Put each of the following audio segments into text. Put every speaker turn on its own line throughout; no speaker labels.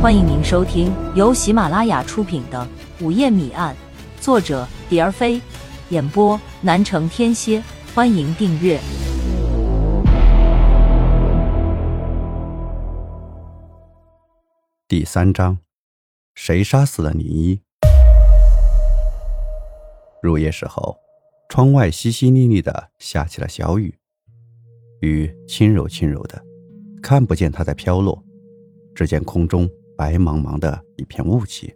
欢迎您收听由喜马拉雅出品的《午夜谜案》，作者蝶儿飞，演播南城天蝎。欢迎订阅
第三章：谁杀死了林一？入夜时候，窗外淅淅沥沥的下起了小雨，雨轻柔轻柔的，看不见它在飘落，只见空中白茫茫的一片雾气。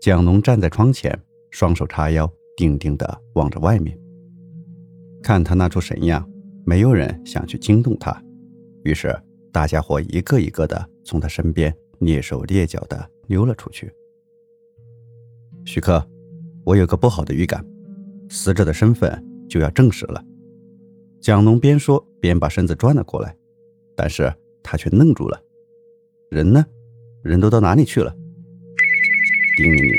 蒋龙站在窗前，双手叉腰，定定的望着外面。看他那出神样，没有人想去惊动他，于是大家伙一个一个的从他身边蹑手蹑脚的溜了出去。徐克。我有个不好的预感，死者的身份就要证实了。蒋龙边说边把身子转了过来，但是他却愣住了。人呢？人都到哪里去了？叮铃铃，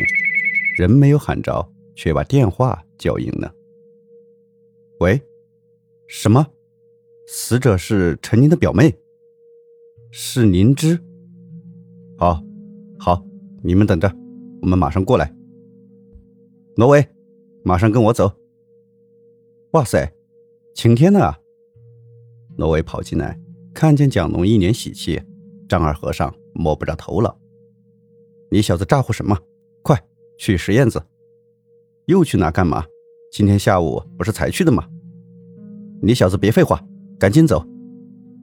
人没有喊着，却把电话叫应了。喂，什么？死者是陈宁的表妹？是灵芝？好，好，你们等着，我们马上过来。挪威，马上跟我走！哇塞，晴天了啊！挪威跑进来，看见蒋龙一脸喜气，丈二和尚摸不着头脑。你小子咋呼什么？快去石燕子！又去哪干嘛？今天下午不是才去的吗？你小子别废话，赶紧走！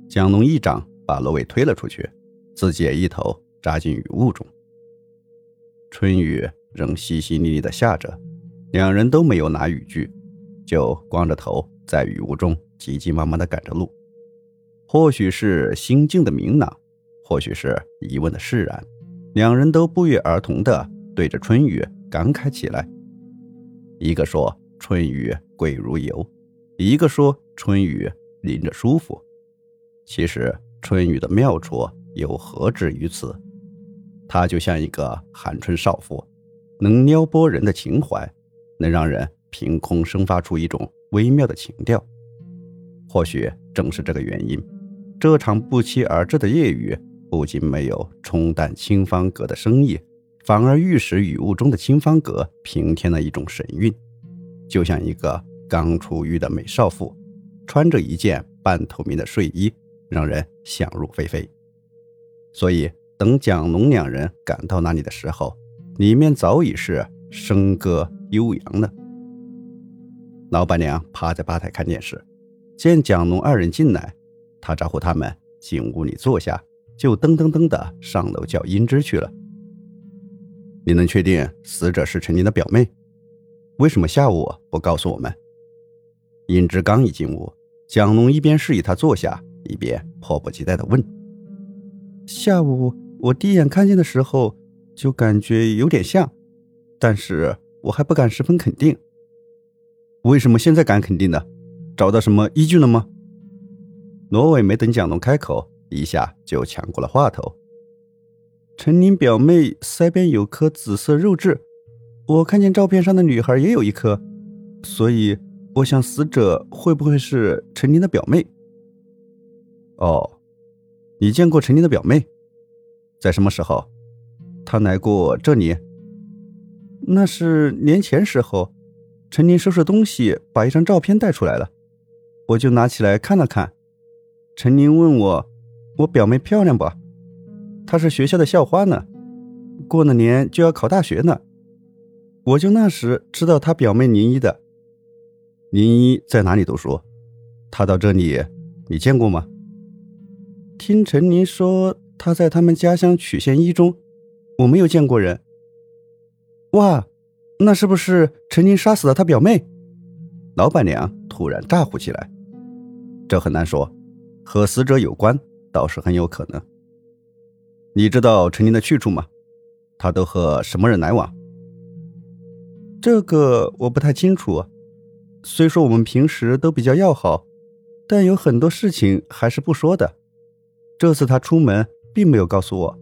蒋龙一掌把罗伟推了出去，自己也一头扎进雨雾中。春雨。仍淅淅沥沥的下着，两人都没有拿雨具，就光着头在雨雾中急急忙忙地赶着路。或许是心境的明朗，或许是疑问的释然，两人都不约而同地对着春雨感慨起来。一个说春雨贵如油，一个说春雨淋着舒服。其实春雨的妙处又何止于此？她就像一个寒春少妇。能撩拨人的情怀，能让人凭空生发出一种微妙的情调。或许正是这个原因，这场不期而至的夜雨不仅没有冲淡清芳阁的生意，反而玉石雨雾中的清芳阁平添了一种神韵，就像一个刚出浴的美少妇，穿着一件半透明的睡衣，让人想入非非。所以，等蒋龙两人赶到那里的时候，里面早已是笙歌悠扬了。老板娘趴在吧台看电视，见蒋龙二人进来，他招呼他们进屋里坐下，就噔噔噔的上楼叫英芝去了。你能确定死者是陈宁的表妹？为什么下午不告诉我们？英芝刚一进屋，蒋龙一边示意他坐下，一边迫不及待的问：“
下午我第一眼看见的时候。”就感觉有点像，但是我还不敢十分肯定。
为什么现在敢肯定呢？找到什么依据了吗？罗伟没等蒋龙开口，一下就抢过了话头。
陈宁表妹腮边有颗紫色肉痣，我看见照片上的女孩也有一颗，所以我想死者会不会是陈宁的表妹？
哦，你见过陈宁的表妹，在什么时候？
她来过这里，那是年前时候，陈宁收拾东西，把一张照片带出来了，我就拿起来看了看。陈宁问我：“我表妹漂亮不？她是学校的校花呢，过了年就要考大学呢。”我就那时知道她表妹林一的。
林一在哪里读书？她到这里，你见过吗？
听陈宁说，她在他们家乡曲县一中。我没有见过人。哇，那是不是陈宁杀死了他表妹？
老板娘突然大呼起来。这很难说，和死者有关倒是很有可能。你知道陈宁的去处吗？他都和什么人来往？
这个我不太清楚。虽说我们平时都比较要好，但有很多事情还是不说的。这次他出门并没有告诉我。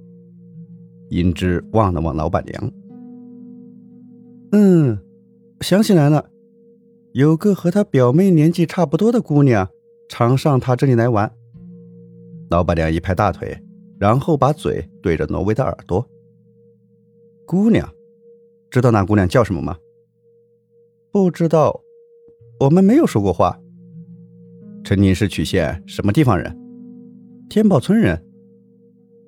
英芝望了望老板娘，
嗯，想起来了，有个和他表妹年纪差不多的姑娘，常上他这里来玩。
老板娘一拍大腿，然后把嘴对着挪威的耳朵。姑娘，知道那姑娘叫什么吗？
不知道，我们没有说过话。
陈宁是曲县什么地方人？
天宝村人。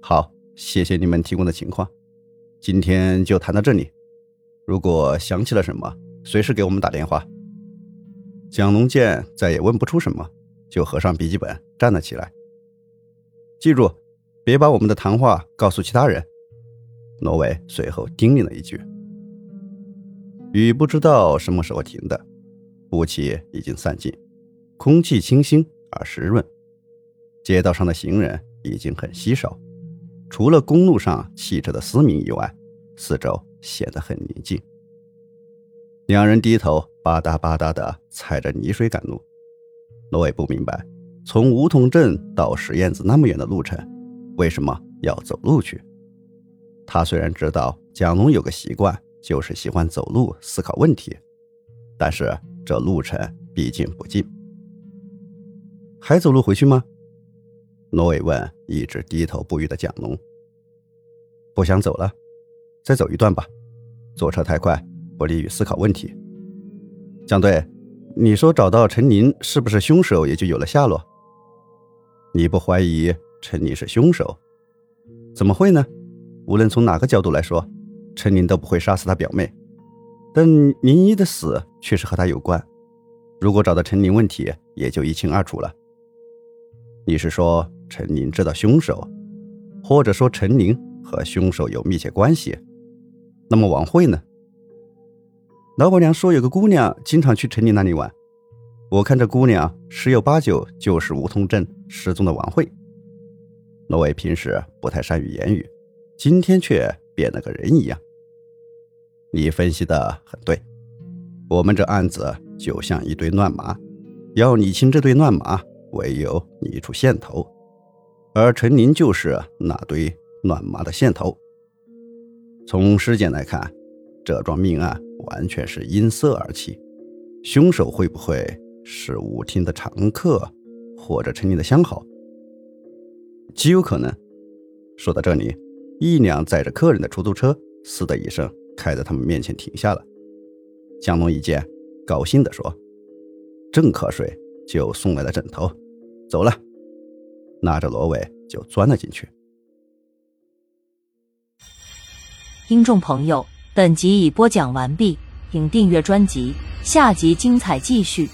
好，谢谢你们提供的情况，今天就谈到这里。如果想起了什么，随时给我们打电话。蒋龙见再也问不出什么，就合上笔记本站了起来。记住。别把我们的谈话告诉其他人。罗伟随后叮咛了一句。雨不知道什么时候停的，雾气已经散尽，空气清新而湿润。街道上的行人已经很稀少，除了公路上汽车的嘶鸣以外，四周显得很宁静。两人低头吧嗒吧嗒地踩着泥水赶路。罗伟不明白，从梧桐镇到石燕子那么远的路程。为什么要走路去？他虽然知道蒋龙有个习惯，就是喜欢走路思考问题，但是这路程毕竟不近。还走路回去吗？罗伟问一直低头不语的蒋龙。不想走了，再走一段吧。坐车太快，不利于思考问题。蒋队，你说找到陈宁是不是凶手，也就有了下落？你不怀疑？陈宁是凶手，怎么会呢？无论从哪个角度来说，陈宁都不会杀死他表妹。但宁一的死确实和他有关。如果找到陈宁，问题也就一清二楚了。你是说陈宁知道凶手，或者说陈宁和凶手有密切关系？那么王慧呢？老板娘说有个姑娘经常去陈宁那里玩，我看这姑娘十有八九就是梧桐镇失踪的王慧。罗伟平时不太善于言语，今天却变了个人一样。你分析的很对，我们这案子就像一堆乱麻，要理清这堆乱麻，唯有理出线头，而陈宁就是那堆乱麻的线头。从尸检来看，这桩命案完全是因色而起，凶手会不会是舞厅的常客，或者陈宁的相好？极有可能。说到这里，一辆载着客人的出租车“嘶”的一声开在他们面前停下了。江龙一见，高兴地说：“正瞌睡，就送来了枕头。走了。”拿着罗伟就钻了进去。
听众朋友，本集已播讲完毕，请订阅专辑，下集精彩继续。